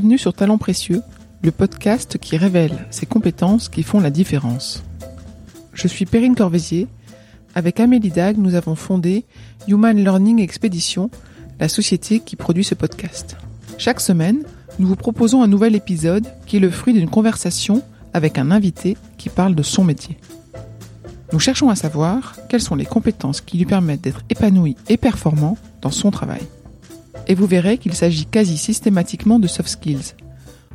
Bienvenue sur Talents Précieux, le podcast qui révèle ces compétences qui font la différence. Je suis Perrine Corvézier. Avec Amélie Dag, nous avons fondé Human Learning Expedition, la société qui produit ce podcast. Chaque semaine, nous vous proposons un nouvel épisode qui est le fruit d'une conversation avec un invité qui parle de son métier. Nous cherchons à savoir quelles sont les compétences qui lui permettent d'être épanoui et performant dans son travail et vous verrez qu'il s'agit quasi systématiquement de soft skills,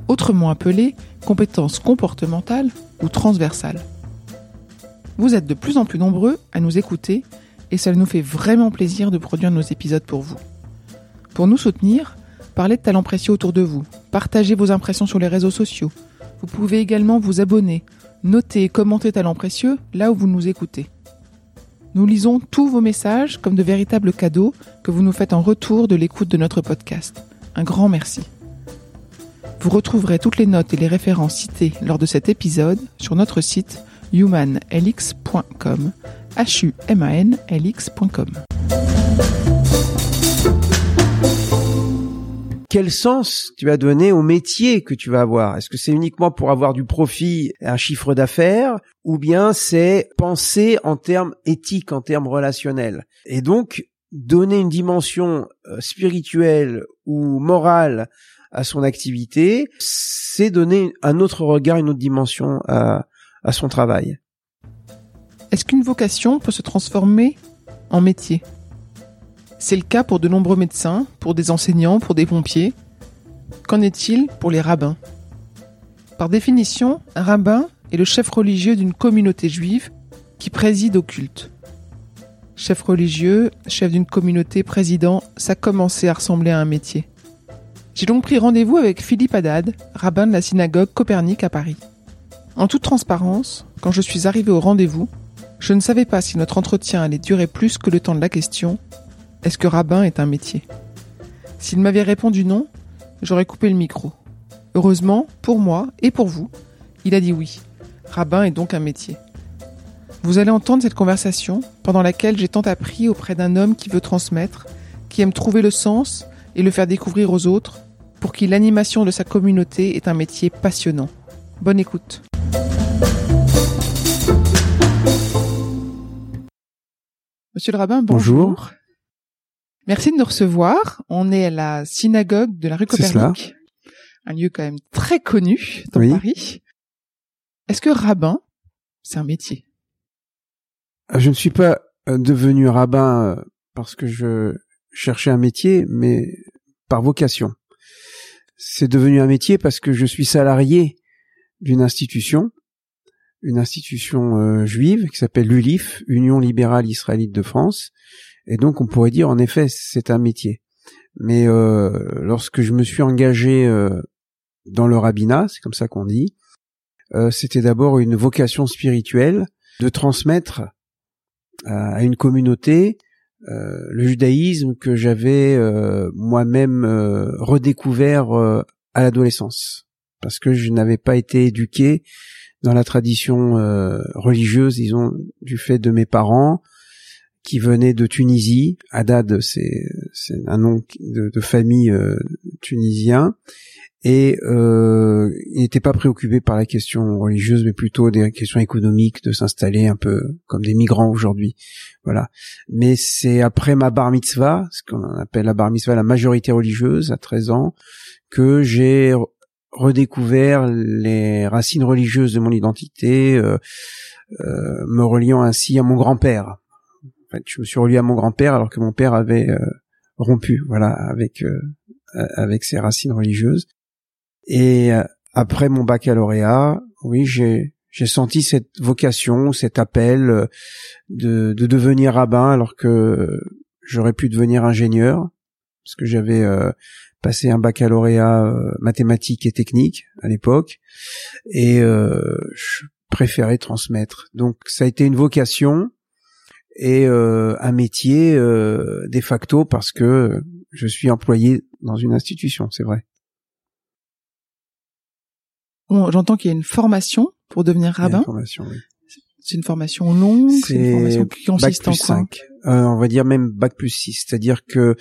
autrement appelées compétences comportementales ou transversales. Vous êtes de plus en plus nombreux à nous écouter et cela nous fait vraiment plaisir de produire nos épisodes pour vous. Pour nous soutenir, parlez de talents précieux autour de vous, partagez vos impressions sur les réseaux sociaux. Vous pouvez également vous abonner, noter et commenter talents précieux là où vous nous écoutez. Nous lisons tous vos messages comme de véritables cadeaux que vous nous faites en retour de l'écoute de notre podcast. Un grand merci. Vous retrouverez toutes les notes et les références citées lors de cet épisode sur notre site humanlx.com. h quel sens tu vas donner au métier que tu vas avoir? Est-ce que c'est uniquement pour avoir du profit, un chiffre d'affaires, ou bien c'est penser en termes éthiques, en termes relationnels? Et donc, donner une dimension euh, spirituelle ou morale à son activité, c'est donner un autre regard, une autre dimension à, à son travail. Est-ce qu'une vocation peut se transformer en métier? C'est le cas pour de nombreux médecins, pour des enseignants, pour des pompiers. Qu'en est-il pour les rabbins? Par définition, un rabbin est le chef religieux d'une communauté juive qui préside au culte. Chef religieux, chef d'une communauté, président, ça commençait à ressembler à un métier. J'ai donc pris rendez-vous avec Philippe Haddad, rabbin de la synagogue Copernic à Paris. En toute transparence, quand je suis arrivé au rendez-vous, je ne savais pas si notre entretien allait durer plus que le temps de la question est-ce que rabbin est un métier? S'il m'avait répondu non, j'aurais coupé le micro. Heureusement, pour moi et pour vous, il a dit oui. Rabbin est donc un métier. Vous allez entendre cette conversation pendant laquelle j'ai tant appris auprès d'un homme qui veut transmettre, qui aime trouver le sens et le faire découvrir aux autres, pour qui l'animation de sa communauté est un métier passionnant. Bonne écoute. Monsieur le rabbin, bonjour. Merci de nous recevoir. On est à la synagogue de la rue Copernic, un lieu quand même très connu dans Paris. Est-ce que rabbin, c'est un métier? Euh, Je ne suis pas euh, devenu rabbin euh, parce que je cherchais un métier, mais par vocation. C'est devenu un métier parce que je suis salarié d'une institution, une institution juive qui s'appelle l'ULIF, Union libérale israélite de France, et donc on pourrait dire en effet c'est un métier. Mais euh, lorsque je me suis engagé euh, dans le rabbinat, c'est comme ça qu'on dit, euh, c'était d'abord une vocation spirituelle de transmettre à une communauté le judaïsme que j'avais moi-même redécouvert à l'adolescence, parce que je n'avais pas été éduqué dans la tradition religieuse, disons, du fait de mes parents, qui venait de Tunisie. Haddad, c'est un nom de, de famille euh, tunisien. Et euh, il n'était pas préoccupé par la question religieuse, mais plutôt des questions économiques, de s'installer un peu comme des migrants aujourd'hui. Voilà. Mais c'est après ma bar mitzvah, ce qu'on appelle la bar mitzvah, la majorité religieuse, à 13 ans, que j'ai redécouvert les racines religieuses de mon identité, euh, euh, me reliant ainsi à mon grand-père, je me suis relié à mon grand-père alors que mon père avait euh, rompu, voilà, avec euh, avec ses racines religieuses. Et euh, après mon baccalauréat, oui, j'ai j'ai senti cette vocation, cet appel de, de devenir rabbin alors que j'aurais pu devenir ingénieur parce que j'avais passé un baccalauréat mathématique et technique à l'époque et je préférais transmettre. Donc ça a été une vocation et euh, un métier euh, de facto parce que je suis employé dans une institution, c'est vrai. Bon, j'entends qu'il y a une formation pour devenir rabbin. formation, oui. C'est une formation longue, c'est une formation qui consiste en quoi 5. Euh, on va dire même bac plus 6, c'est-à-dire que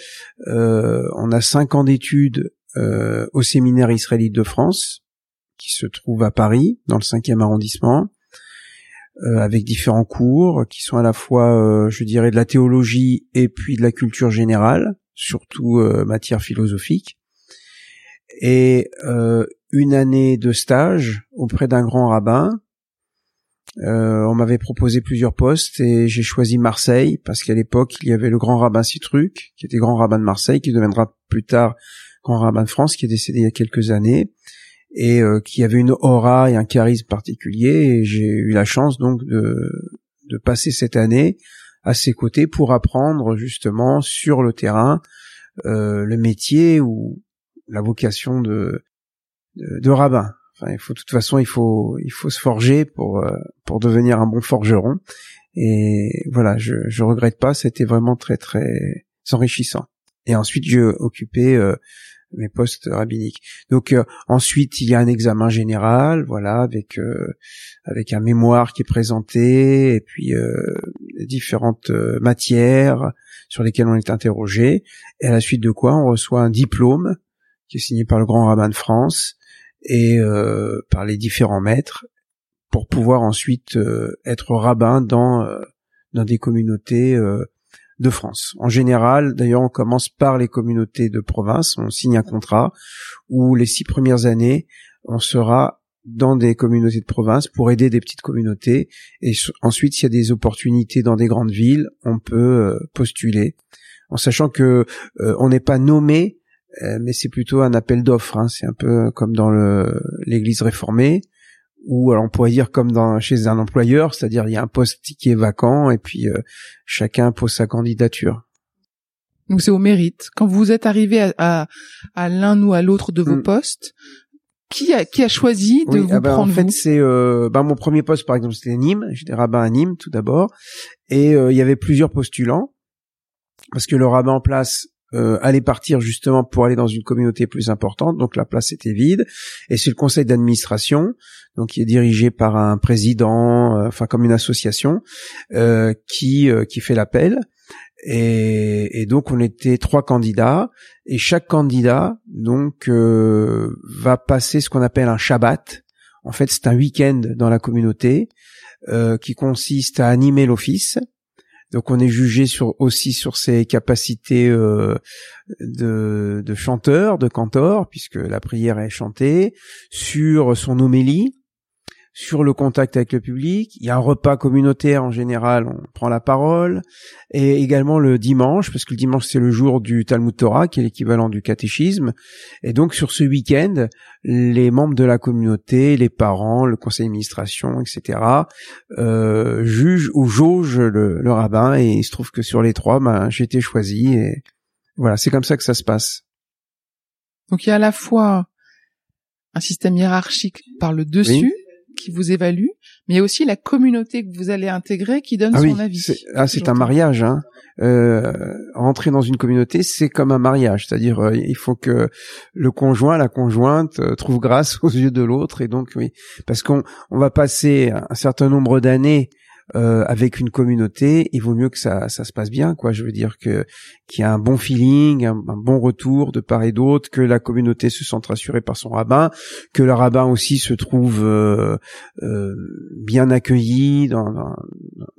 euh, on a cinq ans d'études euh, au séminaire israélite de France, qui se trouve à Paris, dans le 5e arrondissement, euh, avec différents cours qui sont à la fois, euh, je dirais, de la théologie et puis de la culture générale, surtout euh, matière philosophique, et une année de stage auprès d'un grand rabbin. on m'avait proposé plusieurs postes et j'ai choisi Marseille parce qu'à l'époque il y avait le grand rabbin Citruc qui était grand rabbin de Marseille qui deviendra plus tard grand rabbin de France qui est décédé il y a quelques années et euh, qui avait une aura et un charisme particulier. Et j'ai eu la chance donc de, de passer cette année à ses côtés pour apprendre justement sur le terrain euh, le métier ou la vocation de, de, rabbin. Enfin, il faut de toute façon, il faut il faut se forger pour euh, pour devenir un bon forgeron. Et voilà, je je regrette pas, c'était vraiment très très enrichissant. Et ensuite, j'ai occupé euh, mes postes rabbiniques. Donc euh, ensuite il y a un examen général, voilà, avec euh, avec un mémoire qui est présenté et puis euh, différentes matières sur lesquelles on est interrogé. Et à la suite de quoi on reçoit un diplôme qui est signé par le grand rabbin de France et par les différents maîtres pour pouvoir ensuite être rabbin dans dans des communautés de France. En général, d'ailleurs, on commence par les communautés de province, on signe un contrat où les six premières années, on sera dans des communautés de province pour aider des petites communautés et ensuite s'il y a des opportunités dans des grandes villes, on peut euh, postuler en sachant que euh, on n'est pas nommé euh, mais c'est plutôt un appel d'offres. Hein. C'est un peu comme dans l'Église réformée ou alors on pourrait dire comme dans chez un employeur, c'est-à-dire il y a un poste qui est vacant et puis euh, chacun pose sa candidature. Donc c'est au mérite. Quand vous êtes arrivé à, à, l'un ou à l'autre de vos mm. postes, qui a qui a choisi de vous ah ben, prendre En fait, c'est euh, ben, mon premier poste par exemple, c'était Nîmes. J'étais rabbin à Nîmes tout d'abord, et euh, il y avait plusieurs postulants parce que le rabbin en place euh, allait partir justement pour aller dans une communauté plus importante, donc la place était vide, et c'est le conseil d'administration, donc qui est dirigé par un président, euh, enfin comme une association, euh, qui euh, qui fait l'appel. Et, et, donc on était trois candidats et chaque candidat donc va passer ce qu'on appelle un Shabbat. En fait, c'est un week-end dans la communauté qui consiste à animer l'office, donc on est jugé aussi sur ses capacités euh, de, de chanteur, de cantor, puisque la prière est chantée, sur son homélie, sur le contact avec le public. Il y a un repas communautaire en général, on prend la parole, et également le dimanche, parce que le dimanche c'est le jour du Talmud Torah, qui est l'équivalent du catéchisme. Et donc sur ce week-end, les membres de la communauté, les parents, le conseil d'administration, etc., euh, jugent ou jaugent le, rabbin, et il se trouve que sur les trois, ben, j'ai été choisi, et voilà, c'est comme ça que ça se passe. Donc il y a à la fois un système hiérarchique par le dessus, qui vous évalue, mais il y a aussi la communauté que vous allez intégrer qui donne ah son avis. Ah, c'est un mariage. Hein. Euh, rentrer dans une communauté, c'est comme un mariage, c'est-à-dire euh, il faut que le conjoint, la conjointe euh, trouve grâce aux yeux de l'autre, et donc oui, parce qu'on on va passer un certain nombre d'années euh, avec une communauté, il vaut mieux que ça, ça se passe bien, quoi. Je veux dire que qu'il y a un bon feeling, un, bon retour de part et d'autre, que la communauté se sente rassurée par son rabbin, que le rabbin aussi se trouve euh, euh, bien accueilli dans, dans,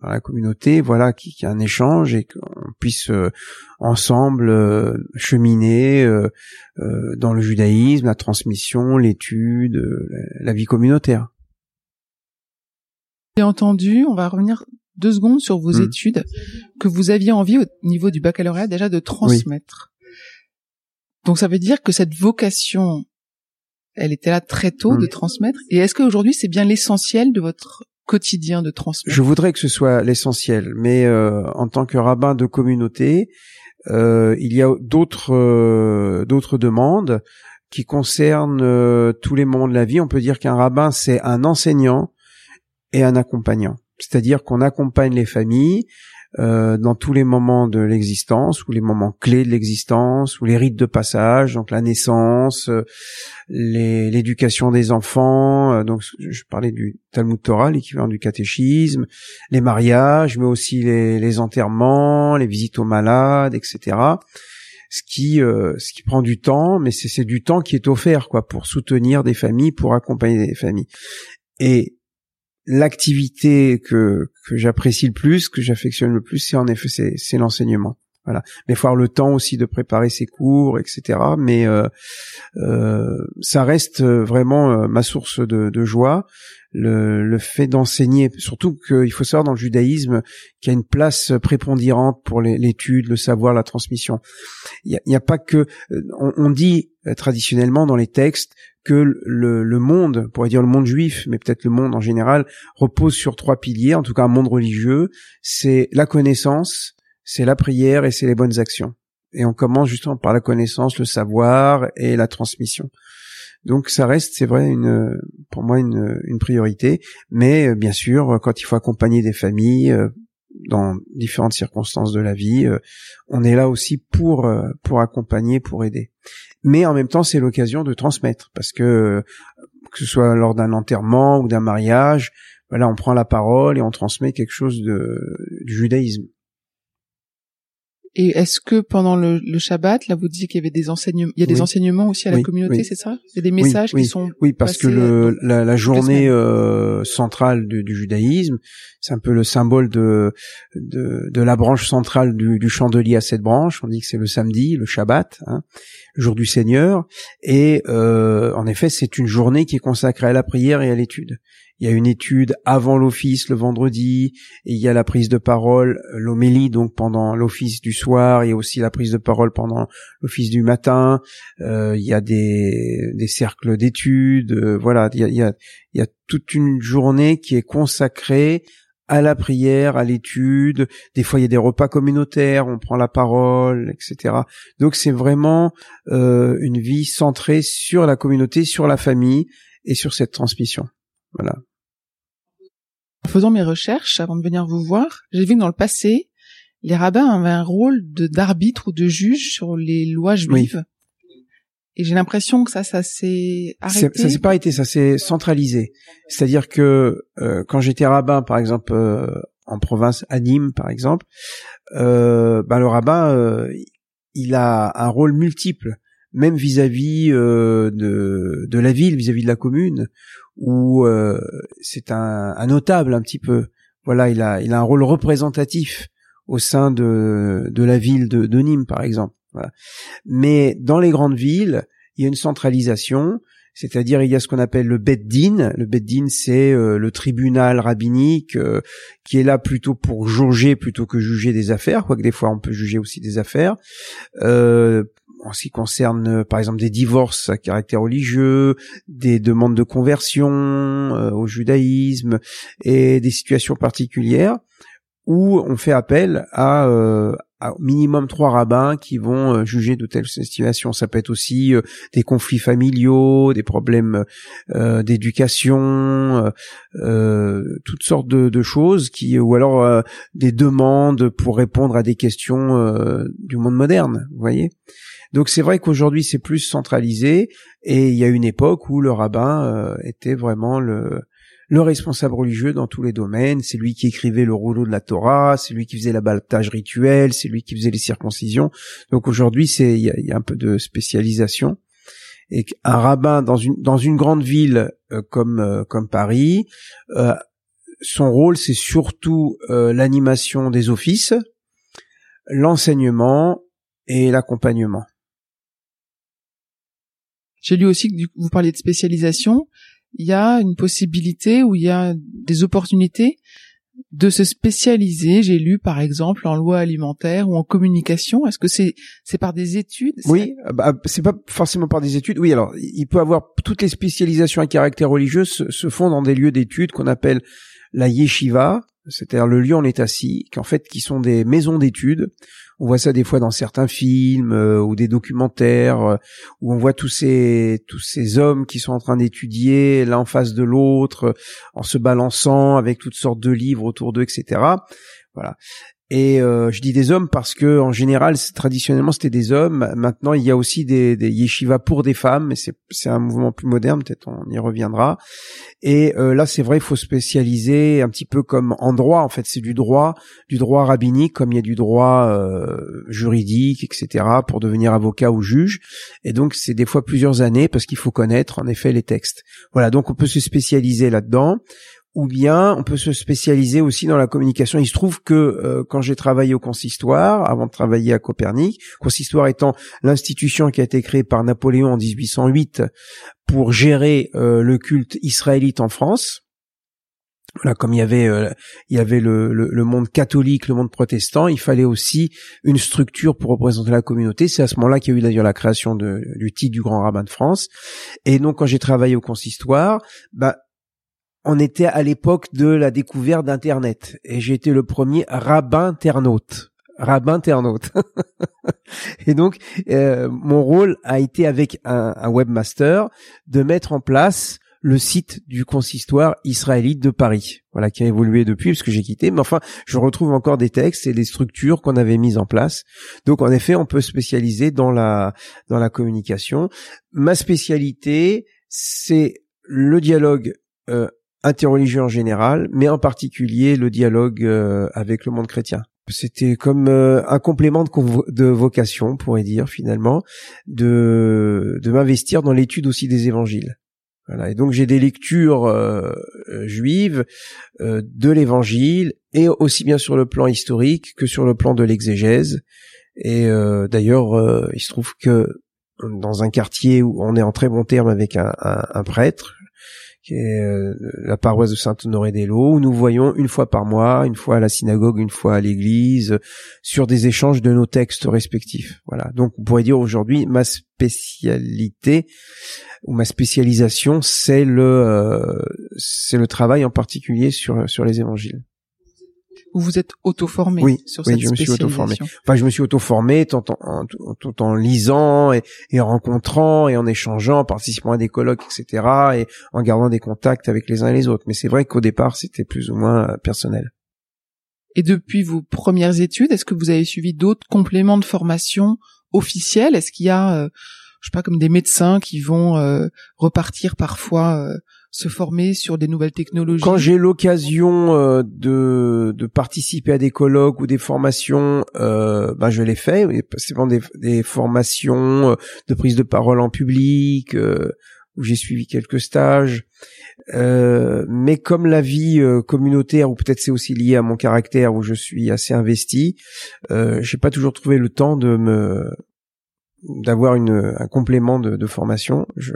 la communauté, voilà, qu'il y a un échange et qu'on puisse ensemble cheminer dans le judaïsme, la transmission, l'étude, la vie communautaire. Bien entendu, on va revenir deux secondes sur vos hmm. études que vous aviez envie au niveau du baccalauréat déjà de transmettre. Donc ça veut dire que cette vocation, elle était là très tôt hmm. de transmettre. Et est-ce qu'aujourd'hui c'est bien l'essentiel de votre quotidien de transmettre? Je voudrais que ce soit l'essentiel, mais euh, en tant que rabbin de communauté, euh, il y a d'autres euh, d'autres demandes qui concernent tous les moments de la vie. On peut dire qu'un rabbin c'est un enseignant et un accompagnant. C'est-à-dire qu'on accompagne les familles euh, dans tous les moments de l'existence ou les moments clés de l'existence ou les rites de passage, donc la naissance, euh, l'éducation des enfants. Euh, donc je parlais du Talmud Torah, l'équivalent du catéchisme, les mariages, mais aussi les, les enterrements, les visites aux malades, etc ce qui ce qui prend du temps, mais c'est du temps qui est offert quoi pour soutenir des familles, pour accompagner des familles. Et l'activité que que j'apprécie le plus, que j'affectionne le plus, c'est en effet c'est l'enseignement. Voilà. Mais faut avoir le temps aussi de préparer ses cours, etc. Mais euh, euh, ça reste vraiment euh, ma source de, de joie. Le, le fait d'enseigner, surtout qu'il faut savoir dans le judaïsme qu'il y a une place prépondérante pour l'étude, le savoir, la transmission. Il n'y a, pas que euh, on, on dit traditionnellement dans les textes que le, le, monde, on pourrait dire le monde juif, mais peut-être le monde en général, repose sur trois piliers, en tout cas un monde religieux, c'est la connaissance, c'est la prière et c'est les bonnes actions. Et on commence justement par la connaissance, le savoir et la transmission. Donc ça reste, c'est vrai, une, pour moi une, une priorité. Mais euh, bien sûr, quand il faut accompagner des familles euh, dans différentes circonstances de la vie, euh, on est là aussi pour pour accompagner, pour aider. Mais en même temps, c'est l'occasion de transmettre, parce que que ce soit lors d'un enterrement ou d'un mariage, voilà, on prend la parole et on transmet quelque chose de, du judaïsme. Et est-ce que pendant le, le Shabbat, là, vous disiez qu'il y avait des enseignements, il y a des enseignements aussi à la communauté, c'est ça? Il y a des messages qui sont oui parce que le, la, la, journée euh, centrale du, du judaïsme, c'est un peu le symbole de de, de la branche centrale du, du, chandelier à cette branche. On dit que c'est le samedi, le Shabbat, hein, jour du Seigneur, et euh, en effet, c'est une journée qui est consacrée à la prière et à l'étude. Il y a une étude avant l'office le vendredi, et il y a la prise de parole, l'homélie donc pendant l'office du soir, a aussi la prise de parole pendant l'office du matin, euh, il y a des, des cercles d'études, euh, voilà, il y a, il, y a, il y a toute une journée qui est consacrée à la prière, à l'étude. Des fois, il y a des repas communautaires, on prend la parole, etc. Donc, c'est vraiment euh, une vie centrée sur la communauté, sur la famille et sur cette transmission. Voilà. En faisant mes recherches avant de venir vous voir, j'ai vu que dans le passé, les rabbins avaient un rôle de d'arbitre ou de juge sur les lois juives. Et j'ai l'impression que ça, ça s'est arrêté. Ça s'est pas arrêté, ça s'est centralisé. C'est-à-dire que euh, quand j'étais rabbin, par exemple, euh, en province, à Nîmes, par exemple, euh, ben, le rabbin, euh, il a un rôle multiple, même vis-à-vis de, de la ville, vis-à-vis de la commune, où euh, c'est un, un, notable un petit peu. Voilà, il a, il a un rôle représentatif au sein de, de la ville de, de Nîmes, par exemple. Mais dans les grandes villes, il y a une centralisation, c'est-à-dire il y a ce qu'on appelle le Beddin. Le Beddin, c'est euh, le tribunal rabbinique euh, qui est là plutôt pour jauger plutôt que juger des affaires, quoique des fois on peut juger aussi des affaires. Euh, en ce qui concerne euh, par exemple des divorces à caractère religieux, des demandes de conversion euh, au judaïsme et des situations particulières où on fait appel à, euh, minimum trois rabbins qui vont juger de telles situations. Ça peut être aussi des conflits familiaux, des problèmes d'éducation, toutes sortes de, choses qui, ou alors des demandes pour répondre à des questions du monde moderne. Vous voyez. Donc c'est vrai qu'aujourd'hui c'est plus centralisé et il y a une époque où le rabbin euh, était vraiment le, le responsable religieux dans tous les domaines, c'est lui qui écrivait le rouleau de la Torah, c'est lui qui faisait l'abattage rituel, c'est lui qui faisait les circoncisions. Donc aujourd'hui, c'est il y a, un peu de spécialisation. Et un rabbin dans une dans une grande ville euh, comme euh, comme Paris, son rôle c'est surtout l'animation des offices, l'enseignement et l'accompagnement. J'ai lu aussi que vous parliez de spécialisation. Il y a une possibilité où il y a des opportunités de se spécialiser. J'ai lu par exemple en loi alimentaire ou en communication. Est-ce que c'est par des études Oui, bah, c'est pas forcément par des études. Oui, alors il peut avoir toutes les spécialisations à caractère religieux se, se font dans des lieux d'études qu'on appelle la yeshiva, c'est-à-dire le lieu en est assis, qui en fait qui sont des maisons d'études. On voit ça des fois dans certains films euh, ou des documentaires euh, où on voit tous ces tous ces hommes qui sont en train d'étudier l'un en face de l'autre en se balançant avec toutes sortes de livres autour d'eux, etc. Voilà. Et euh, je dis des hommes parce que en général, traditionnellement, c'était des hommes. Maintenant, il y a aussi des, des yeshivas pour des femmes, mais c'est un mouvement plus moderne. Peut-être on y reviendra. Et euh, là, c'est vrai, il faut spécialiser un petit peu comme en droit. En fait, c'est du droit, du droit rabbinique, comme il y a du droit euh, juridique, etc., pour devenir avocat ou juge. Et donc, c'est des fois plusieurs années parce qu'il faut connaître en effet les textes. Voilà, donc on peut se spécialiser là-dedans ou bien on peut se spécialiser aussi dans la communication. Il se trouve que euh, quand j'ai travaillé au consistoire, avant de travailler à Copernic, consistoire étant l'institution qui a été créée par Napoléon en 1808 pour gérer euh, le culte israélite en France. Voilà, comme il y avait euh, il y avait le, le, monde catholique, le monde protestant, il fallait aussi une structure pour représenter la communauté. C'est à ce moment-là qu'il y a eu d'ailleurs la création de, du titre du grand rabbin de France. Et donc quand j'ai travaillé au consistoire, bah on était à l'époque de la découverte d'Internet et été le premier rabbin internaute. Rabbin internaute. et donc, euh, mon rôle a été avec un, webmaster de mettre en place le site du consistoire israélite de Paris, voilà, qui a évolué depuis parce que j'ai quitté. Mais enfin, je retrouve encore des textes et des structures qu'on avait mises en place. Donc, en effet, on peut spécialiser dans la dans la communication. Ma spécialité, c'est le dialogue euh, interreligieux en général, mais en particulier le dialogue euh, avec le monde chrétien. C'était comme euh, un complément de, de, vocation, on pourrait dire finalement, de, m'investir dans l'étude aussi des évangiles. Voilà. Et donc j'ai des lectures euh, juives de l'évangile, et aussi bien sur le plan historique que sur le plan de l'exégèse. Et d'ailleurs, il se trouve que dans un quartier où on est en très bon terme avec un prêtre, qui est euh, la paroisse de Saint-Honoré-des-Laux, où nous voyons une fois par mois, une fois à la synagogue, une fois à l'église, sur des échanges de nos textes respectifs. Voilà. Donc, on pourrait dire aujourd'hui, ma spécialité ou ma spécialisation, c'est le, euh, c'est le travail en particulier sur sur les évangiles ou vous êtes auto-formé oui, sur cette je me suis auto-formé. Enfin, je me suis auto-formé tout en, tout en lisant et, et, en rencontrant et en échangeant, en participant à des colloques, etc. et en gardant des contacts avec les uns et les autres. Mais c'est vrai qu'au départ, c'était plus ou moins euh, personnel. Et depuis vos premières études, est-ce que vous avez suivi d'autres compléments de formation officiels? Est-ce qu'il y a, euh, je sais pas, comme des médecins qui vont euh, repartir parfois se former sur des nouvelles technologies? Quand j'ai l'occasion euh, de, de participer à des colloques ou des formations, euh, ben je les fais. C'est des, des formations euh, de prise de parole en public euh, où j'ai suivi quelques stages. Euh, mais comme la vie communautaire, ou peut-être c'est aussi lié à mon caractère où je suis assez investi, euh, j'ai pas toujours trouvé le temps de me d'avoir une un complément de, de formation. Je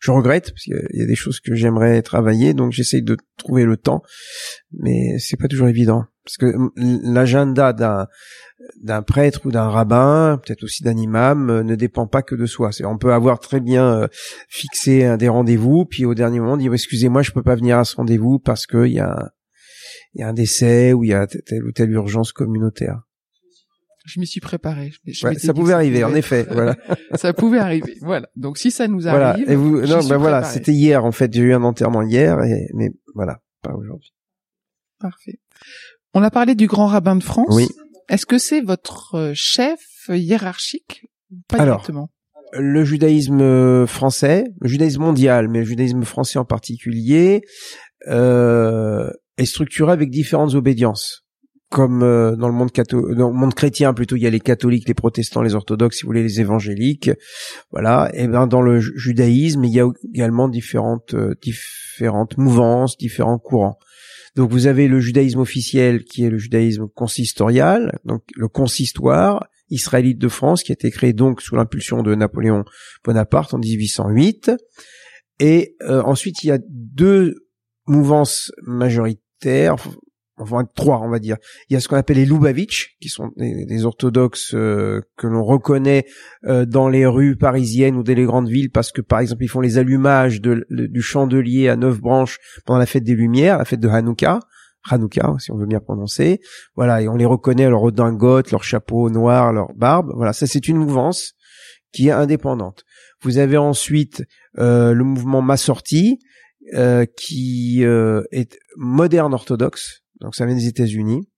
je regrette parce qu'il y a des choses que j'aimerais travailler, donc j'essaye de trouver le temps, mais c'est pas toujours évident parce que l'agenda d'un d'un prêtre ou d'un rabbin, peut-être aussi d'un imam, euh, ne dépend pas que de soi. On peut avoir très bien euh, fixé des rendez-vous, puis au dernier moment dire excusez-moi, je peux pas venir à ce rendez-vous parce qu'il y a il y a un décès ou il y a telle ou telle urgence communautaire je m'y suis préparé. ça pouvait arriver, en effet. Voilà. ça pouvait arriver. Voilà. Donc si ça nous arrive. Voilà. Et vous, non, ben voilà, c'était hier en fait. J'ai eu un enterrement hier, et, mais voilà, pas aujourd'hui. Parfait. On a parlé du grand rabbin de France. Oui. Est-ce que c'est votre euh, chef hiérarchique Pas Alors, Le judaïsme euh, français, le judaïsme mondial, mais le judaïsme français en particulier, euh, est structuré avec différentes obédiences comme euh, dans le monde dans le monde chrétien plutôt il y a les catholiques les protestants les orthodoxes si vous voulez les évangéliques. Voilà. Et ben dans le judaïsme il y a également différentes euh, différentes mouvances différents courants. Donc vous avez le judaïsme officiel qui est le judaïsme consistorial donc le consistoire israélite de France qui a été créé donc sous l'impulsion de Napoléon Bonaparte en 1808 et euh, ensuite il y a deux mouvances majoritaires enfin trois on va dire. Il y a ce qu'on appelle les Lubavitch, qui sont des, orthodoxes euh, que l'on reconnaît euh, dans les rues parisiennes ou dans les grandes villes parce que par exemple ils font les allumages du chandelier à neuf branches pendant la fête des Lumières, la fête de Hanouka. Hanouka, si on veut bien prononcer. Voilà, et on les reconnaît leur redingote, leur chapeau noir, leur barbe. Voilà, ça c'est une mouvance qui est indépendante. Vous avez ensuite euh, le mouvement Massorti, qui est moderne orthodoxe, donc ça vient des États-Unis.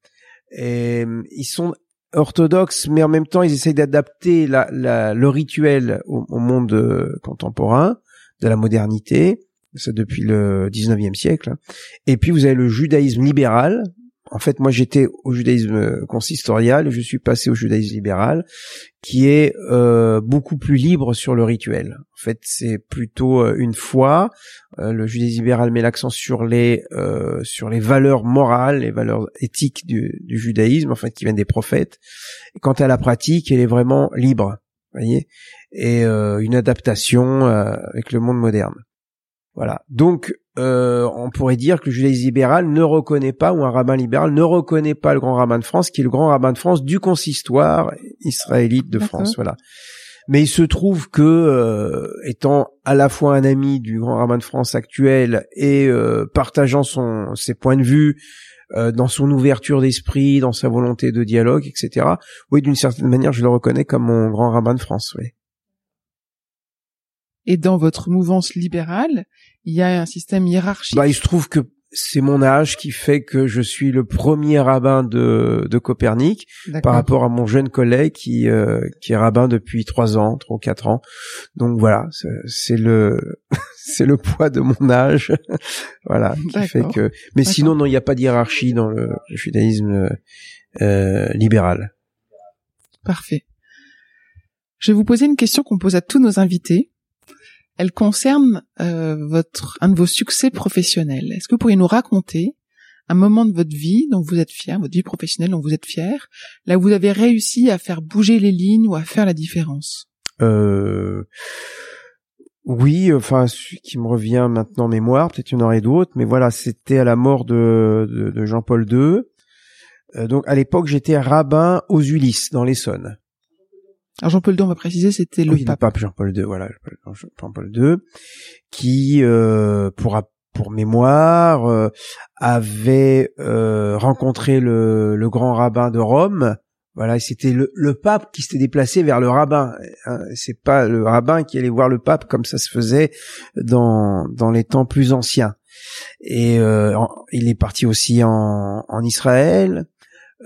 Et ils sont orthodoxes, mais en même temps, ils essayent d'adapter la, la, le rituel au, monde euh, contemporain, de la modernité, c'est depuis le 19e siècle. Et puis vous avez le judaïsme libéral, en fait, moi, j'étais au judaïsme consistorial et je suis passé au judaïsme libéral, qui est euh, beaucoup plus libre sur le rituel. En fait, c'est plutôt euh, une foi. Euh, le judaïsme libéral met l'accent sur les sur les valeurs morales, les valeurs éthiques du, judaïsme, en fait, qui viennent des prophètes. Quant à la pratique, elle est vraiment libre, voyez, et une adaptation avec le monde moderne. Voilà. Donc, euh, on pourrait dire que le judaïsme libéral ne reconnaît pas, ou un rabbin libéral ne reconnaît pas le grand rabbin de France, qui est le grand rabbin de France du consistoire israélite de France. Voilà. Mais il se trouve que, euh, étant à la fois un ami du grand rabbin de France actuel et euh, partageant son, ses points de vue, dans son ouverture d'esprit, dans sa volonté de dialogue, etc. Oui, d'une certaine manière, je le reconnais comme mon grand rabbin de France. Oui. Et dans votre mouvance libérale, il y a un système hiérarchique. Bah, il se trouve que c'est mon âge qui fait que je suis le premier rabbin de, de Copernic par rapport à mon jeune collègue qui euh, qui est rabbin depuis trois ans, trois ou quatre ans. Donc voilà, c'est le c'est le poids de mon âge, voilà, qui fait que. Mais sinon non, il n'y a pas de hiérarchie dans le judaïsme euh, libéral. Parfait. Je vais vous poser une question qu'on pose à tous nos invités elle concerne euh, votre un de vos succès professionnels. Est-ce que vous pourriez nous raconter un moment de votre vie dont vous êtes fier, votre vie professionnelle dont vous êtes fier, là où vous avez réussi à faire bouger les lignes ou à faire la différence? Euh... Oui, enfin, celui qui me revient maintenant en mémoire, peut-être en aurait d'autres, mais voilà, c'était à la mort de, de, Jean-Paul II. Euh, donc à l'époque, j'étais rabbin aux Ulysses, dans l'Essonne. Alors Jean-Paul II, on va préciser, c'était le, pape. Jean-Paul II, voilà, Jean-Paul II, qui, euh, pour pour mémoire, euh, avait euh, rencontré le, le, grand rabbin de Rome. Voilà, c'était le, le, pape qui s'était déplacé vers le rabbin. Hein, c'est pas le rabbin qui allait voir le pape comme ça se faisait dans dans les temps plus anciens. Et euh, il est parti aussi en, en Israël.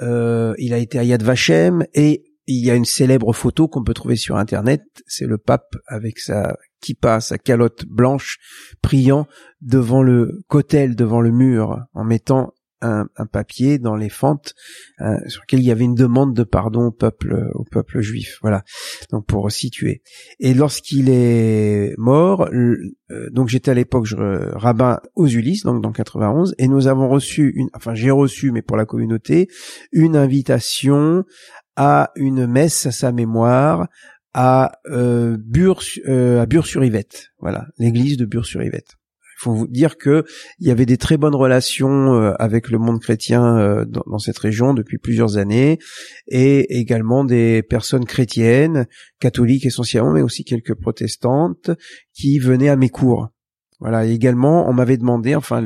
Euh, il a été à Yad Vashem et il y a une célèbre photo qu'on peut trouver sur internet, c'est le pape avec sa kippa, sa calotte blanche, priant devant le cotel, devant le mur, en mettant un, papier dans les fentes euh, sur lequel il y avait une demande de pardon au peuple au peuple juif. Voilà. Donc pour situer. Et lorsqu'il est mort euh, donc j'étais à l'époque rabbin aux Ulysses donc dans 91 et nous avons reçu une enfin j'ai reçu mais pour la communauté une invitation à une messe à sa mémoire à euh, Bure, euh, à Bure-sur-Yvette. Voilà, l'église de Bure-sur-Yvette. Il faut vous dire que il y avait des très bonnes relations euh, avec le monde chrétien dans, cette région depuis plusieurs années, et également des personnes chrétiennes, catholiques essentiellement, mais aussi quelques protestantes, qui venaient à mes cours. Voilà. Également, on m'avait demandé, enfin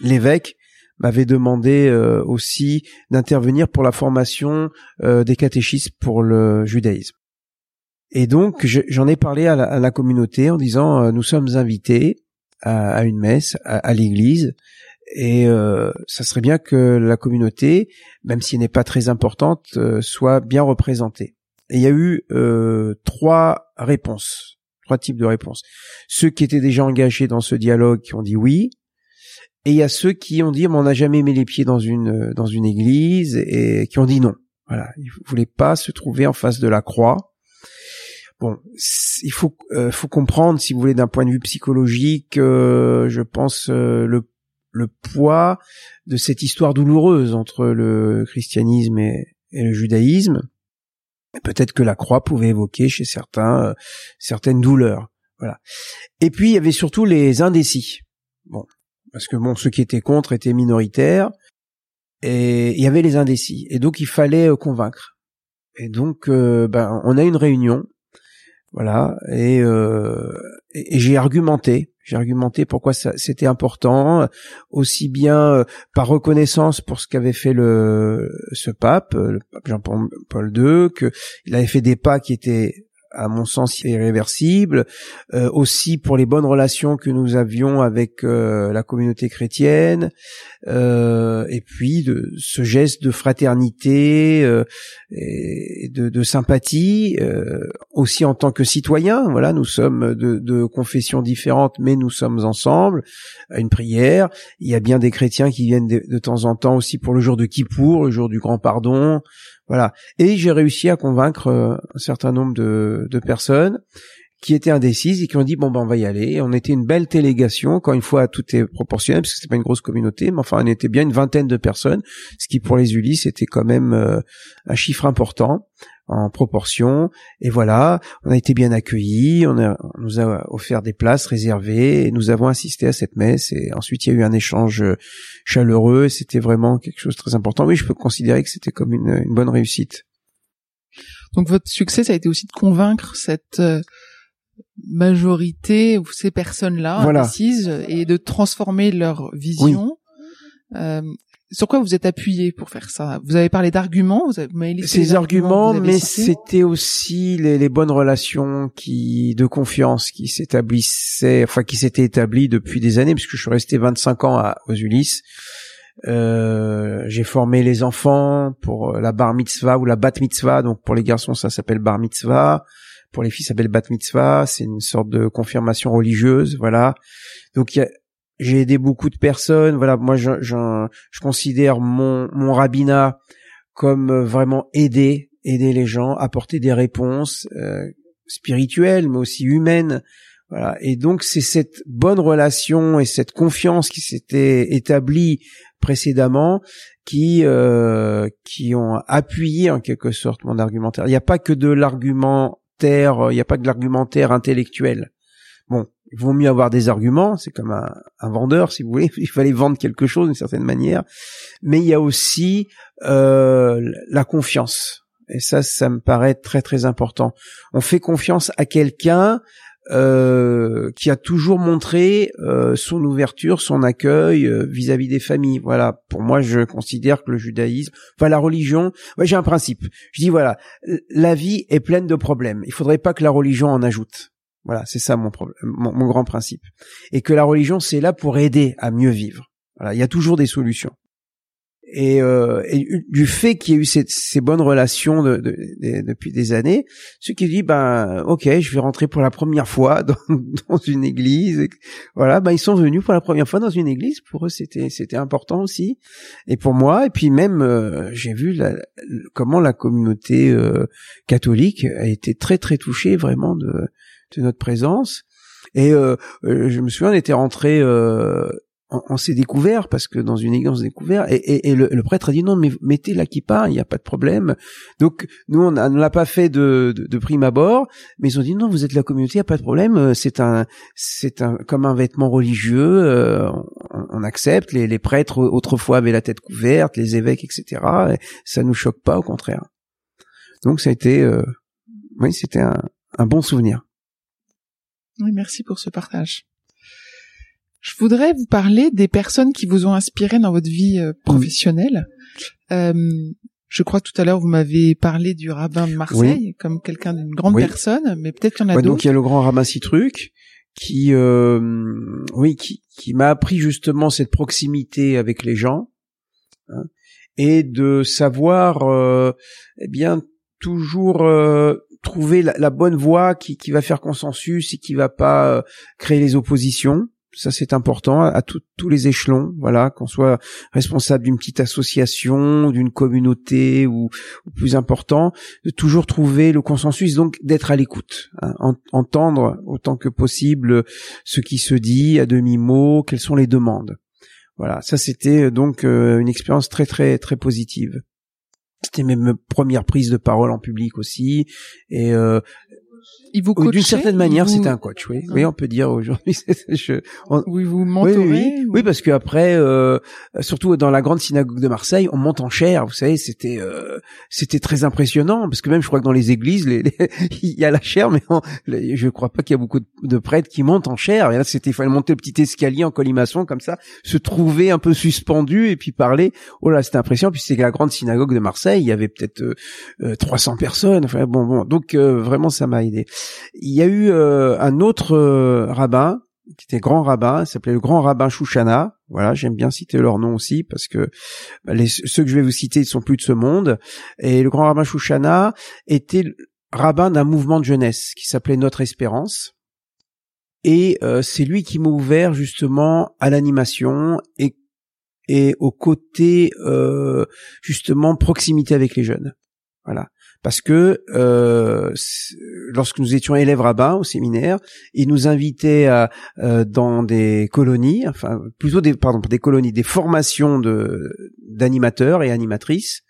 l'évêque m'avait demandé euh, aussi d'intervenir pour la formation euh, des catéchistes pour le judaïsme. Et donc j'en ai parlé à la, communauté en disant euh, nous sommes invités à, une messe à, l'église et ça serait bien que la communauté, même si elle n'est pas très importante, soit bien représentée. Et il y a eu trois réponses, trois types de réponses. Ceux qui étaient déjà engagés dans ce dialogue qui ont dit oui, et il y a ceux qui ont dit, mais on n'a jamais mis les pieds dans une euh, dans une église et qui ont dit non. Voilà, ils voulaient pas se trouver en face de la croix. Bon, il faut euh, faut comprendre, si vous voulez, d'un point de vue psychologique, euh, je pense le le poids de cette histoire douloureuse entre le christianisme et, et le judaïsme. Peut-être que la croix pouvait évoquer chez certains certaines douleurs. Voilà. Et puis il y avait surtout les indécis. Bon, parce que bon, ceux qui étaient contre étaient minoritaires, et il y avait les indécis, et donc il fallait euh, convaincre. Et donc, euh, ben, on a une réunion, voilà, et, euh, et, j'ai argumenté, j'ai argumenté pourquoi c'était important, aussi bien par reconnaissance pour ce qu'avait fait le ce pape, le pape Jean-Paul II, que il avait fait des pas qui étaient à mon sens irréversible, euh, aussi pour les bonnes relations que nous avions avec euh, la communauté chrétienne, euh, et puis de ce geste de fraternité euh, et de, de sympathie euh, aussi en tant que citoyens. Voilà, nous sommes de, de confessions différentes, mais nous sommes ensemble à une prière. Il y a bien des chrétiens qui viennent de, temps en temps aussi pour le jour de Kippour, le jour du grand pardon. Voilà. Et j'ai réussi à convaincre euh, un certain nombre de, de personnes qui étaient indécises et qui ont dit bon ben on va y aller. On était une belle délégation, encore une fois tout est proportionnel parce que c'était pas une grosse communauté, mais enfin on était bien une vingtaine de personnes, ce qui pour les Ulysses était quand même euh, un chiffre important en proportion. Et voilà, on a été bien accueillis, on, nous a offert des places réservées et nous avons assisté à cette messe. Et ensuite il y a eu un échange chaleureux. C'était vraiment quelque chose de très important. Oui, je peux considérer que c'était comme une, une bonne réussite. Donc votre succès, ça a été aussi de convaincre cette euh, majorité ou ces personnes-là Voilà. indécises et de transformer leur vision. Euh, sur quoi vous êtes appuyé pour faire ça? Vous avez parlé d'arguments, vous avez Ces arguments, avez mais c'était aussi les, les bonnes relations qui de confiance qui s'établissaient, enfin qui s'étaient établies depuis des années, puisque je suis resté 25 ans à, aux Ulysses. Euh, j'ai formé les enfants pour la bar mitzvah ou la bat mitzvah. Donc pour les garçons, ça s'appelle bar mitzvah. Pour les filles, ça s'appelle bat mitzvah. C'est une sorte de confirmation religieuse, voilà. Donc il y a- j'ai aidé beaucoup de personnes. Voilà, moi je, je, je considère mon, mon rabbinat comme euh, vraiment aider, aider les gens, apporter des réponses euh, spirituelles, mais aussi humaines. Voilà. Et donc c'est cette bonne relation et cette confiance qui s'était établie précédemment qui euh, qui ont appuyé en quelque sorte mon argumentaire. Il n'y a pas que de euh, il n'y a pas que l'argumentaire intellectuel. Bon, il vaut mieux avoir des arguments, c'est comme un, un vendeur si vous voulez, il fallait vendre quelque chose d'une certaine manière, mais il y a aussi euh, la confiance. Et ça, ça me paraît très très important. On fait confiance à quelqu'un euh, qui a toujours montré euh, son ouverture, son accueil euh, vis-à-vis des familles. Voilà, pour moi, je considère que le judaïsme, enfin la religion, ouais, j'ai un principe. Je dis voilà, la vie est pleine de problèmes. Il faudrait pas que la religion en ajoute. Voilà, c'est ça mon, problème, mon, mon grand principe. Et que la religion, c'est là pour aider à mieux vivre. Voilà, il y a toujours des solutions. Et, euh, du fait qu'il y ait eu ces, bonnes relations de, de- de- depuis des années, ce qui dit ben ok, je vais rentrer pour la première fois dans, dans une église. Voilà, ben ils sont venus pour la première fois dans une église. Pour eux, c'était c'était important aussi. Et pour moi, et puis même euh, j'ai vu la- comment la communauté euh, catholique a été très très touchée vraiment de de notre présence. Et euh, euh, je me souviens, on était rentré, euh, on, on s'est découvert parce que dans une église on s'est découvert, et, et, et le, le prêtre a dit non, mais mettez la kippa, il n'y a pas de problème. Donc nous on ne l'a pas fait de, de, de prime abord, mais ils ont dit non, vous êtes la communauté, il n'y a pas de problème. euh, C'est un, c'est un comme un vêtement religieux, euh, on, on accepte. Les, les prêtres autrefois avaient la tête couverte, les évêques, etc. Et ça nous choque pas, au contraire. Donc ça a été, euh, oui, c'était un, un bon souvenir. Oui, merci pour ce partage. Je voudrais vous parler des personnes qui vous ont inspiré dans votre vie euh, professionnelle. Euh, je crois que tout à l'heure vous m'avez parlé du rabbin de Marseille comme quelqu'un d'une grande Oui. personne, mais peut-être qu'il y en a Ouais, donc d'autres. il y a le grand Ramassitruc qui, euh, oui, qui, qui m'a appris justement cette proximité avec les gens hein, et de savoir, euh, eh bien, toujours euh, trouver la, la bonne voie qui, qui va faire consensus et qui va pas créer les oppositions. Ça c'est important à, tout- tous les échelons, voilà, qu'on soit responsable d'une petite association, d'une communauté ou, ou plus important, de toujours trouver le consensus, donc d'être à l'écoute, hein, en- entendre autant que possible ce qui se dit à demi mot, quelles sont les demandes. Voilà, ça c'était euh, donc euh, une expérience très très très positive. C'était même première prise de parole en public aussi, et euh, Il vous oui, d'une certaine manière, vous- c'était un coach. Oui, oui, on peut dire aujourd'hui. je- on- Oui, vous mentorez. oui, oui. ou- Oui, parce que après, euh, surtout dans la grande synagogue de Marseille, on monte en chair. Vous savez, c'était euh, c'était très impressionnant parce que même, je crois que dans les églises, les- les- il y a la chair, mais on- je crois pas qu'il y a beaucoup de, prêtres qui montent en chair. Et là, c'était il fallait monter le petit escalier en colimaçon comme ça, se trouver un peu suspendu et puis parler. Oh là, c'était impressionnant. Puis c'était la grande synagogue de Marseille. Il y avait peut-être euh, euh, 300 personnes. Enfin bon, bon. Donc euh, vraiment, ça m'a Il y a eu euh, un autre euh, rabbin qui était grand rabbin, s'appelait le grand rabbin Chouchana. Voilà, j'aime bien citer leur nom aussi parce que bah, les, ceux que je vais vous citer, ils sont plus de ce monde. Et le grand rabbin Chouchana était rabbin d'un mouvement de jeunesse qui s'appelait Notre Espérance. Et euh, c'est lui qui m'a ouvert justement à l'animation et et au côté euh, justement proximité avec les jeunes. Voilà parce que euh, lorsque nous étions élèves rabbins au séminaire, ils nous invitaient à, euh, dans des colonies, enfin plutôt des pardon des colonies, des formations de d'animateurs et animatrices.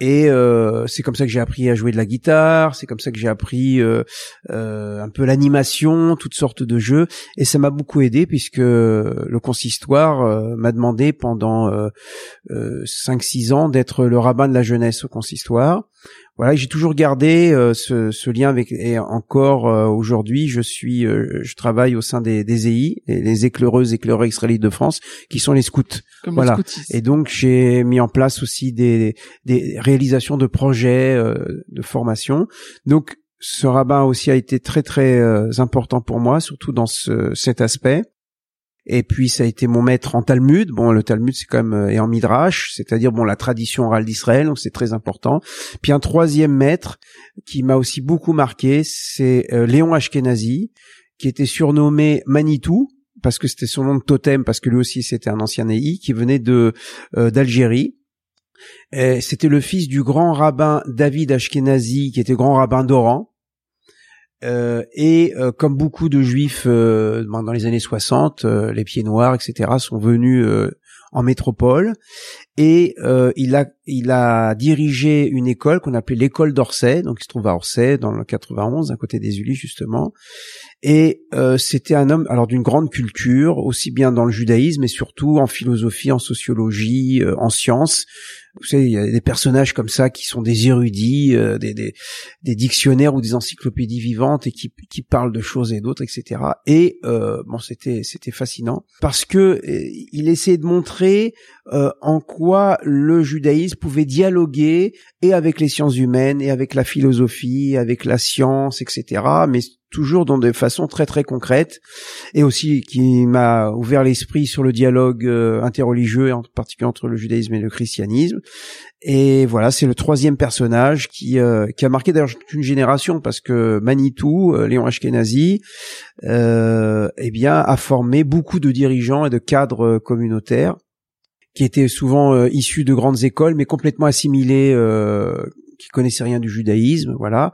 Et euh, c'est comme ça que j'ai appris à jouer de la guitare, c'est comme ça que j'ai appris euh, euh, un peu l'animation, toutes sortes de jeux, et ça m'a beaucoup aidé puisque le consistoire m'a demandé pendant 5-6 ans d'être le rabbin de la jeunesse au consistoire voilà, j'ai toujours gardé euh, ce, ce, lien avec et encore euh, aujourd'hui, je suis, euh, je travaille au sein des, des EI, les éclaireuses éclaireurs israélites de France, qui sont les scouts. voilà. Et donc j'ai mis en place aussi des, des réalisations de projets de formation. Donc ce rabbin aussi a été très très important pour moi, surtout dans ce, cet aspect. Et puis ça a été mon maître en Talmud. Bon, le Talmud c'est quand même euh, et en Midrash, c'est-à-dire bon la tradition orale d'Israël, donc c'est très important. Puis un troisième maître qui m'a aussi beaucoup marqué, c'est euh, Léon Ashkenazi, qui était surnommé Manitou parce que c'était son nom de totem, parce que lui aussi c'était un ancien Néhi qui venait de euh, d'Algérie. C'était le fils du grand rabbin David Ashkenazi, qui était grand rabbin d'Oran euh, et euh, comme beaucoup de juifs euh, dans les années 60, les pieds noirs, etc., sont venus en métropole et il a il a dirigé une école qu'on appelait l'école d'Orsay, donc il se trouve à Orsay dans le 91, à côté des Ulis justement. Et c'était un homme alors d'une grande culture, aussi bien dans le judaïsme et surtout en philosophie, en sociologie, en sciences vous savez, il y a des personnages comme ça qui sont des érudits, euh, des, des, des, dictionnaires ou des encyclopédies vivantes et qui, qui parlent de choses et d'autres, etc. Et euh, bon, c'était c'était fascinant parce que euh, il essayait de montrer euh, en quoi le judaïsme pouvait dialoguer et avec les sciences humaines et avec la philosophie, avec la science, etc. Mais toujours dans des façons très très concrètes et aussi qui m'a ouvert l'esprit sur le dialogue euh, interreligieux en particulier entre le judaïsme et le christianisme et voilà c'est le troisième personnage qui euh, qui a marqué d'ailleurs une génération parce que Manitou euh, Léon Ashkenazi euh, eh bien a formé beaucoup de dirigeants et de cadres communautaires qui étaient souvent issus de grandes écoles mais complètement assimilés qui connaissait rien du judaïsme, voilà,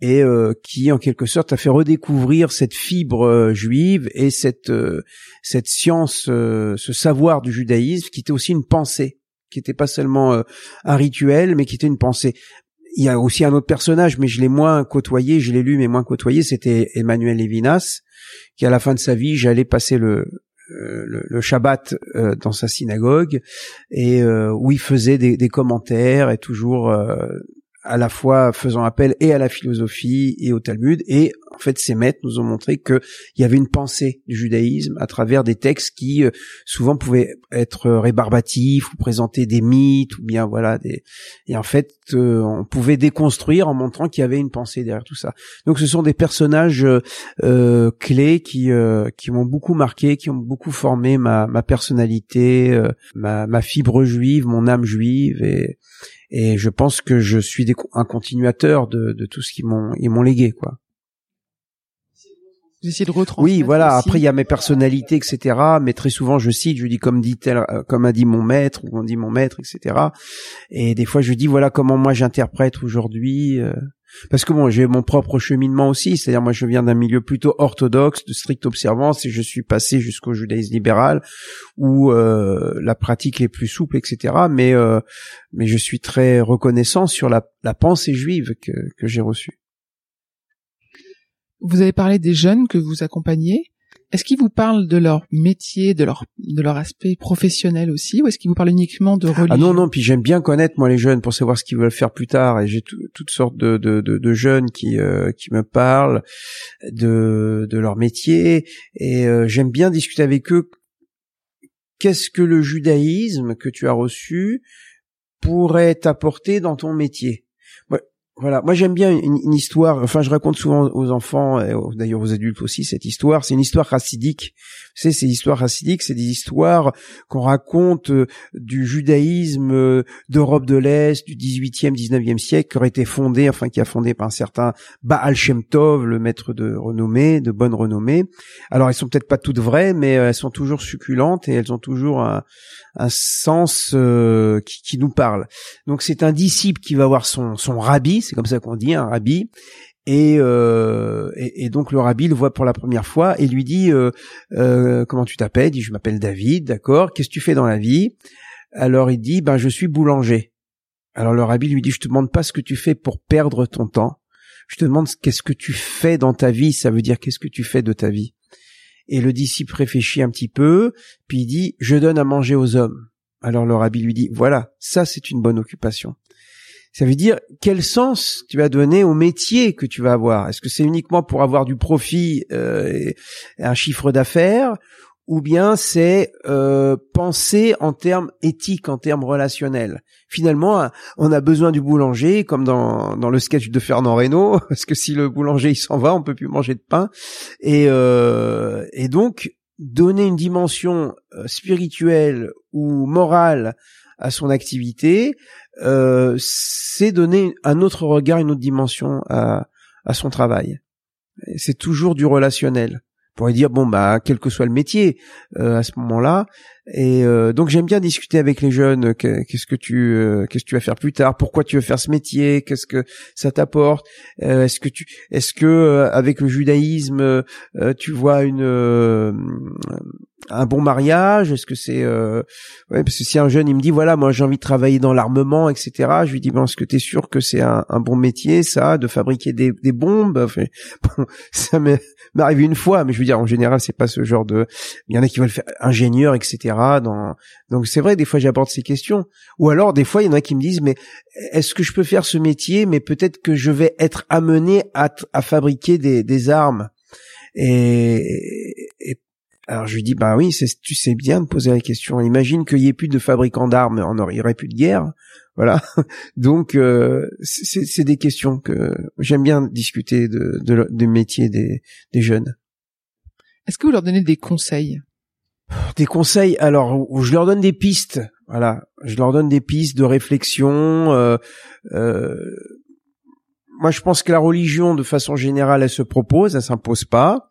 et euh, qui en quelque sorte a fait redécouvrir cette fibre euh, juive et cette euh, cette science, ce savoir du judaïsme qui était aussi une pensée, qui n'était pas seulement un rituel, mais qui était une pensée. Il y a aussi un autre personnage, mais je l'ai moins côtoyé, je l'ai lu mais moins côtoyé, c'était Emmanuel Levinas, qui à la fin de sa vie, j'allais passer le, le, Shabbat dans sa synagogue et où il faisait des, des commentaires et toujours à la fois faisant appel et à la philosophie et au Talmud et en fait ces maîtres nous ont montré qu'il y avait une pensée du judaïsme à travers des textes qui euh, souvent pouvaient être rébarbatifs ou présenter des mythes ou bien voilà des et en fait euh, on pouvait déconstruire en montrant qu'il y avait une pensée derrière tout ça donc ce sont des personnages euh, clés qui qui m'ont beaucoup marqué qui ont beaucoup formé ma, ma personnalité ma, ma fibre juive mon âme juive et et je pense que je suis un continuateur de, de tout ce qu'ils m'ont ils m'ont légué quoi. Vous essayez de retransmettre. Oui, voilà. Après, il y a mes personnalités, etc. Mais très souvent, je cite, je dis comme dit tel, euh, comme a dit mon maître ou on dit mon maître, etc. Et des fois, je dis voilà comment moi j'interprète aujourd'hui. Euh, parce que bon, j'ai mon propre cheminement aussi, c'est-à-dire moi je viens d'un milieu plutôt orthodoxe, de stricte observance, et je suis passé jusqu'au judaïsme libéral, où euh, la pratique est plus souple, etc. Mais euh, mais je suis très reconnaissant sur la, la pensée juive que, que j'ai reçue. Vous avez parlé des jeunes que vous accompagnez. Est-ce qu'ils vous parlent de leur métier, de leur de leur aspect professionnel aussi, ou est-ce qu'ils vous parlent uniquement de religion Ah non non, puis j'aime bien connaître moi les jeunes pour savoir ce qu'ils veulent faire plus tard, et j'ai toutes sortes de, de, de, jeunes qui euh, qui me parlent de de leur métier, et euh, j'aime bien discuter avec eux. Qu'est-ce que le judaïsme que tu as reçu pourrait t'apporter dans ton métier? Voilà, moi j'aime bien une, histoire. Enfin, je raconte souvent aux enfants, et d'ailleurs aux adultes aussi, cette histoire. C'est une histoire racidique. C'est ces histoires racidiques, c'est des histoires qu'on raconte euh, du judaïsme euh, d'Europe de l'Est du 18e, 19e siècle, qui aurait été fondé, enfin qui a fondé par un certain Baal Shem Tov, le maître de renommée, de bonne renommée. Alors, elles sont peut-être pas toutes vraies, mais elles sont toujours succulentes et elles ont toujours un, un sens euh, qui, qui, nous parle. Donc, c'est un disciple qui va voir son, son rabbi c'est comme ça qu'on dit, un rabbi. Euh, et, donc le rabbi le voit pour la première fois et lui dit euh, euh, comment tu t'appelles? Il dit je m'appelle David, d'accord? Qu'est-ce que tu fais dans la vie? Alors il dit ben je suis boulanger. Alors le rabbi lui dit je te demande pas ce que tu fais pour perdre ton temps. Je te demande qu'est-ce que tu fais dans ta vie. Ça veut dire qu'est-ce que tu fais de ta vie? Et le disciple réfléchit un petit peu, puis il dit je donne à manger aux hommes. Alors le rabbi lui dit voilà ça c'est une bonne occupation. Ça veut dire quel sens tu vas donner au métier que tu vas avoir? Est-ce que c'est uniquement pour avoir du profit euh, et un chiffre d'affaires? Ou bien c'est euh, penser en termes éthiques, en termes relationnels? Finalement, on a besoin du boulanger, comme dans, dans le sketch de Fernand Reynaud, parce que si le boulanger il s'en va, on peut plus manger de pain. Et, euh, et donc donner une dimension euh, spirituelle ou morale à son activité, euh, c'est donner un autre regard, une autre dimension à, à son travail. C'est toujours du relationnel. On pourrait dire bon bah quel que soit le métier euh, à ce moment-là, et euh, donc j'aime bien discuter avec les jeunes. Qu'est-ce que tu, euh, qu'est-ce que tu vas faire plus tard Pourquoi tu veux faire ce métier Qu'est-ce que ça t'apporte euh, Est-ce que tu, est-ce que avec le judaïsme, tu vois une un bon mariage Est-ce que c'est ouais parce que si un jeune il me dit voilà moi j'ai envie de travailler dans l'armement etc. Je lui dis bon est-ce que t'es sûr que c'est un, un, bon métier ça de fabriquer des, des bombes? Enfin, Bon ça m'est arrivé une fois mais je veux dire en général c'est pas ce genre de il y en a qui veulent faire ingénieur etc donc c'est vrai, des fois j'apporte ces questions. Ou alors des fois il y en a qui me disent mais est-ce que je peux faire ce métier Mais peut-être que je vais être amené à, fabriquer des, armes. Et, alors je lui dis bah oui, tu sais bien de poser la question. Imagine qu'il y ait plus de fabricants d'armes, il n'y aurait plus de guerre. Voilà. Donc euh, c'est des questions que j'aime bien discuter de, métier des jeunes. Est-ce que vous leur donnez des conseils? Des conseils. Alors, je leur donne des pistes. Voilà, je leur donne des pistes de réflexion. Euh, euh, moi, je pense que la religion, de façon générale, elle se propose, elle s'impose pas,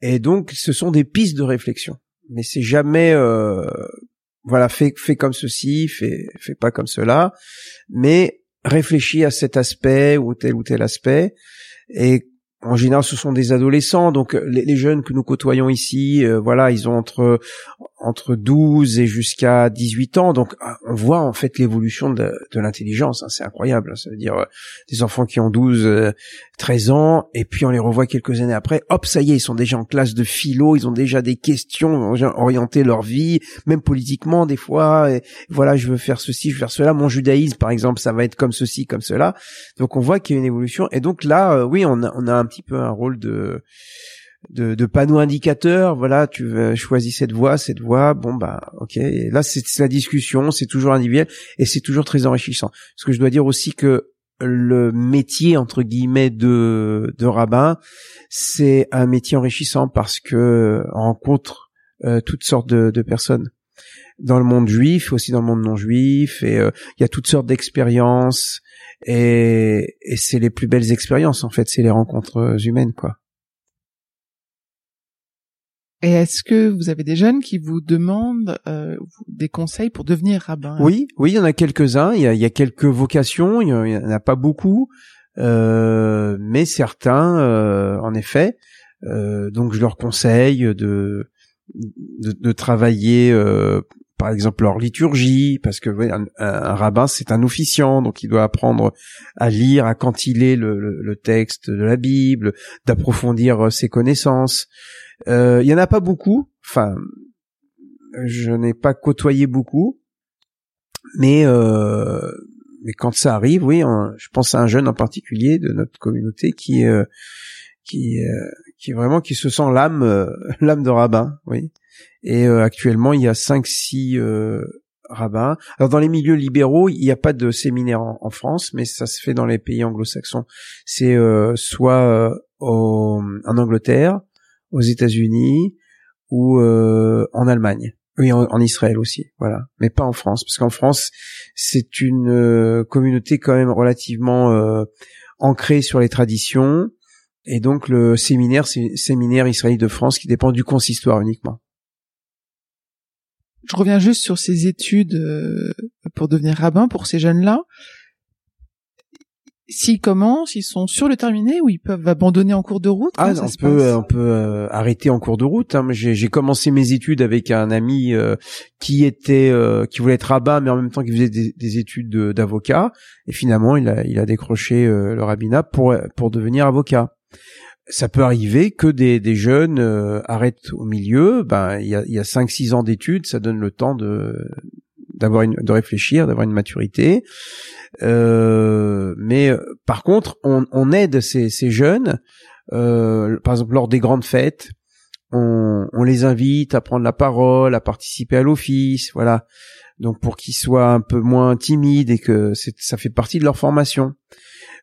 et donc ce sont des pistes de réflexion. Mais c'est jamais, euh, voilà, fait comme ceci, fait fait pas comme cela, mais réfléchis à cet aspect ou tel ou tel aspect, et en général, ce sont des adolescents, donc euh, les, jeunes que nous côtoyons ici, euh, voilà, ils ont entre entre 12 et jusqu'à 18 ans, donc ah, on voit en fait l'évolution de, l'intelligence, hein, c'est incroyable. Hein. ça veut dire euh, des enfants qui ont 12, 13 ans, et puis on les revoit quelques années après, hop, ça y est, ils sont déjà en classe de philo, ils ont déjà des questions, orienté leur vie, même politiquement des fois. Voilà, je veux faire ceci, je veux faire cela. Mon judaïsme, par exemple, ça va être comme ceci, comme cela. Donc on voit qu'il y a une évolution, et donc là, oui, on a, on a un petit peu un rôle de de, de panneau indicateur. Voilà, tu choisis cette voie, cette voie. Bon bah ok. Là c'est la discussion, c'est toujours individuel et c'est toujours très enrichissant. Parce que je dois dire aussi que le métier entre guillemets de de rabbin, c'est un métier enrichissant parce que on rencontre euh, toutes sortes de, de personnes dans le monde juif, aussi dans le monde non juif, et euh, il y a toutes sortes d'expériences, et, et c'est les plus belles expériences en fait, c'est les rencontres humaines quoi. Et est-ce que vous avez des jeunes qui vous demandent euh, des conseils pour devenir rabbin? Oui, oui, il y en a quelques-uns. Il y a, il y a quelques vocations. Il y en a pas beaucoup, euh, mais certains, euh, en effet. Euh, donc, je leur conseille de de, de travailler euh, par exemple leur liturgie, parce que un, rabbin c'est un officiant, donc il doit apprendre à lire, à cantiler le, le, texte de la Bible, d'approfondir euh, ses connaissances. Euh, il y en a pas beaucoup, enfin, je n'ai pas côtoyé beaucoup, mais euh, mais quand ça arrive, oui, je pense à un jeune en particulier de notre communauté qui euh, qui euh, qui vraiment qui se sent l'âme l'âme de rabbin, oui. Et euh, actuellement, il y a cinq, six euh, rabbin. Alors dans les milieux libéraux, il n'y a pas de séminaire en, France, mais ça se fait dans les pays anglo-saxons. C'est euh, soit en Angleterre, aux États-Unis ou en Allemagne. Oui, en, Israël aussi, voilà, mais pas en France, parce qu'en France, c'est une communauté quand même relativement ancrée sur les traditions, et donc le séminaire, c'est séminaire israélite de France qui dépend du consistoire uniquement. Je reviens juste sur ces études euh, pour devenir rabbin pour ces jeunes-là. S'ils commencent, ils sont sur le terminé ou ils peuvent abandonner en cours de route? Ah, on peut, on peut euh, arrêter en cours de route. Hein. J'ai commencé mes études avec un ami euh, qui était, qui voulait être rabbin, mais en même temps qui faisait des, des études d'avocat. Et finalement, il a, il a décroché le rabbinat pour pour devenir avocat ça peut arriver que des, des jeunes euh, arrêtent au milieu. Ben il y a, y a cinq six ans d'études, ça donne le temps de d'avoir une de réfléchir, d'avoir une maturité. Euh, mais euh, par contre, on, on aide ces, ces jeunes. Euh, par exemple, lors des grandes fêtes, on, on les invite à prendre la parole, à participer à l'office, voilà. Donc pour qu'ils soient un peu moins timides et que ça fait partie de leur formation.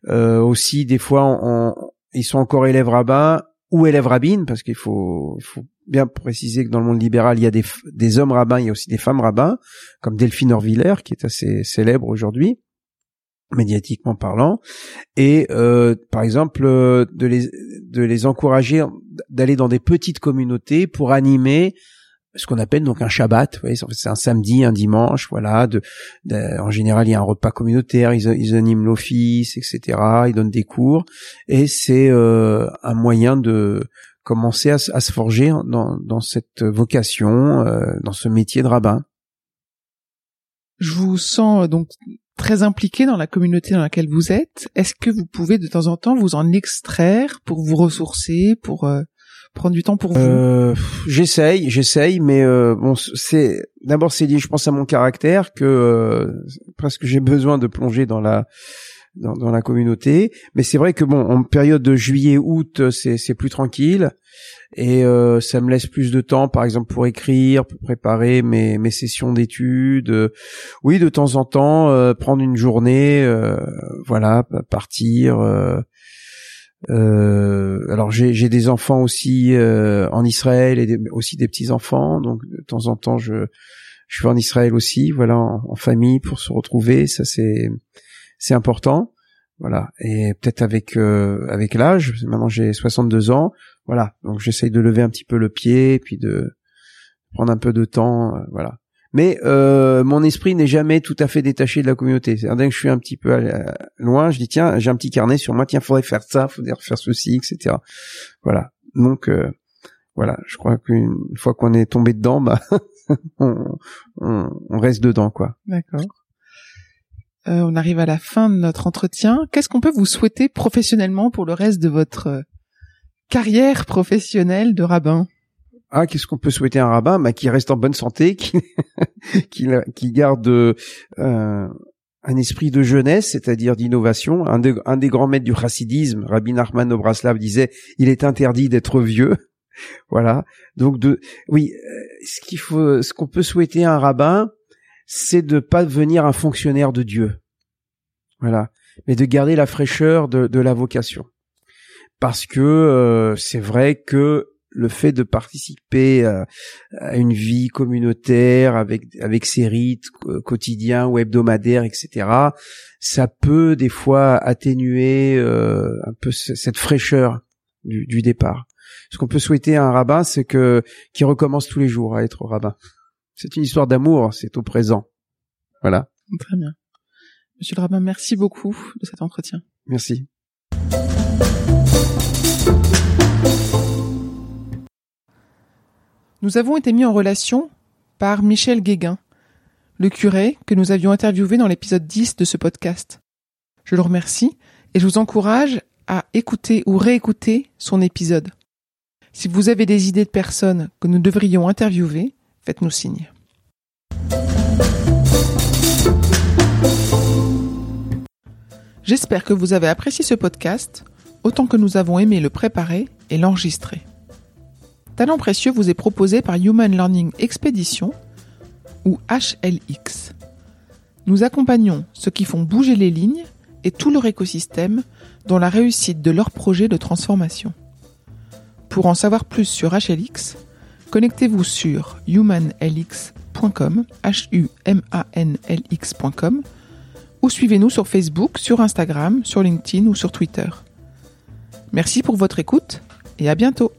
Euh, aussi, des fois, on, ils sont encore élèves rabbins ou élèves rabbines, parce qu'il faut, faut bien préciser que dans le monde libéral, il y a des, des hommes rabbins, il y a aussi des femmes rabbins, comme Delphine Orviller, qui est assez célèbre aujourd'hui médiatiquement parlant. Et euh, par exemple euh, de les de les encourager d'aller dans des petites communautés pour animer ce qu'on appelle donc un Shabbat. C'est un samedi, un dimanche, voilà. De, en général, il y a un repas communautaire, ils, animent l'office, etc. Ils donnent des cours, et c'est euh, un moyen de commencer à, se forger dans, dans cette vocation, euh, dans ce métier de rabbin. Je vous sens euh, donc très impliqué dans la communauté dans laquelle vous êtes. Est-ce que vous pouvez de temps en temps vous en extraire pour vous ressourcer, pour prendre du temps pour vous? Euh, J'essaye, j'essaye, mais euh, bon, c'est d'abord c'est lié, je pense, à mon caractère que euh, presque j'ai besoin de plonger dans la dans, dans la communauté. Mais c'est vrai que bon, en période de juillet-août, c'est c'est plus tranquille et euh, ça me laisse plus de temps, par exemple, pour écrire, pour préparer mes mes sessions d'études. oui, de temps en temps, euh, prendre une journée, voilà, partir euh, alors j'ai des enfants aussi euh, en Israël et aussi des petits enfants, donc de temps en temps je je vais en Israël aussi, voilà, en, famille pour se retrouver, ça c'est c'est important, voilà. Et peut-être avec euh, avec l'âge, maintenant j'ai 62 ans, voilà, donc j'essaye de lever un petit peu le pied, puis de prendre un peu de temps, euh, voilà mais euh, mon esprit n'est jamais tout à fait détaché de la communauté. C'est dès que je suis un petit peu loin, je dis tiens, j'ai un petit carnet sur moi, tiens, faudrait faire ça, faudrait faire ceci, etc. Voilà. Donc euh, voilà, je crois qu'une fois qu'on est tombé dedans, bah on, on, reste dedans, quoi. D'accord. Euh, on arrive à la fin de notre entretien. Qu'est-ce qu'on peut vous souhaiter professionnellement pour le reste de votre carrière professionnelle de rabbin? Ah, qu'est-ce qu'on peut souhaiter à un rabbin bah, Qui reste en bonne santé, qui, garde euh, un esprit de jeunesse, c'est-à-dire d'innovation. Un, un, des grands maîtres du chassidisme, Rabbi Nachman Obraslav, disait « il est interdit d'être vieux ». Voilà. Donc, de, oui, euh, ce qu'il faut, ce qu'on peut souhaiter à un rabbin, c'est de pas devenir un fonctionnaire de Dieu. Voilà. Mais de garder la fraîcheur de, de la vocation. Parce que euh, c'est vrai que le fait de participer à, une vie communautaire avec avec ses rites quotidiens ou hebdomadaires, etc. Ça peut des fois atténuer euh, un peu cette fraîcheur du, départ. Ce qu'on peut souhaiter à un rabbin, c'est que qu'il recommence tous les jours à être rabbin. C'est une histoire d'amour, c'est au présent. Voilà. Très bien. Monsieur le rabbin, merci beaucoup de cet entretien. Merci. Nous avons été mis en relation par Michel Guéguin, le curé que nous avions interviewé dans l'épisode 10 de ce podcast. Je le remercie et je vous encourage à écouter ou réécouter son épisode. Si vous avez des idées de personnes que nous devrions interviewer, faites-nous signe. J'espère que vous avez apprécié ce podcast autant que nous avons aimé le préparer et l'enregistrer. Talent précieux vous est proposé par Human Learning Expedition, ou HLX. Nous accompagnons ceux qui font bouger les lignes et tout leur écosystème dans la réussite de leur projet de transformation. Pour en savoir plus sur HLX, connectez-vous sur humanlx.com, ou suivez-nous sur Facebook, sur Instagram, sur LinkedIn ou sur Twitter. Merci pour votre écoute et à bientôt.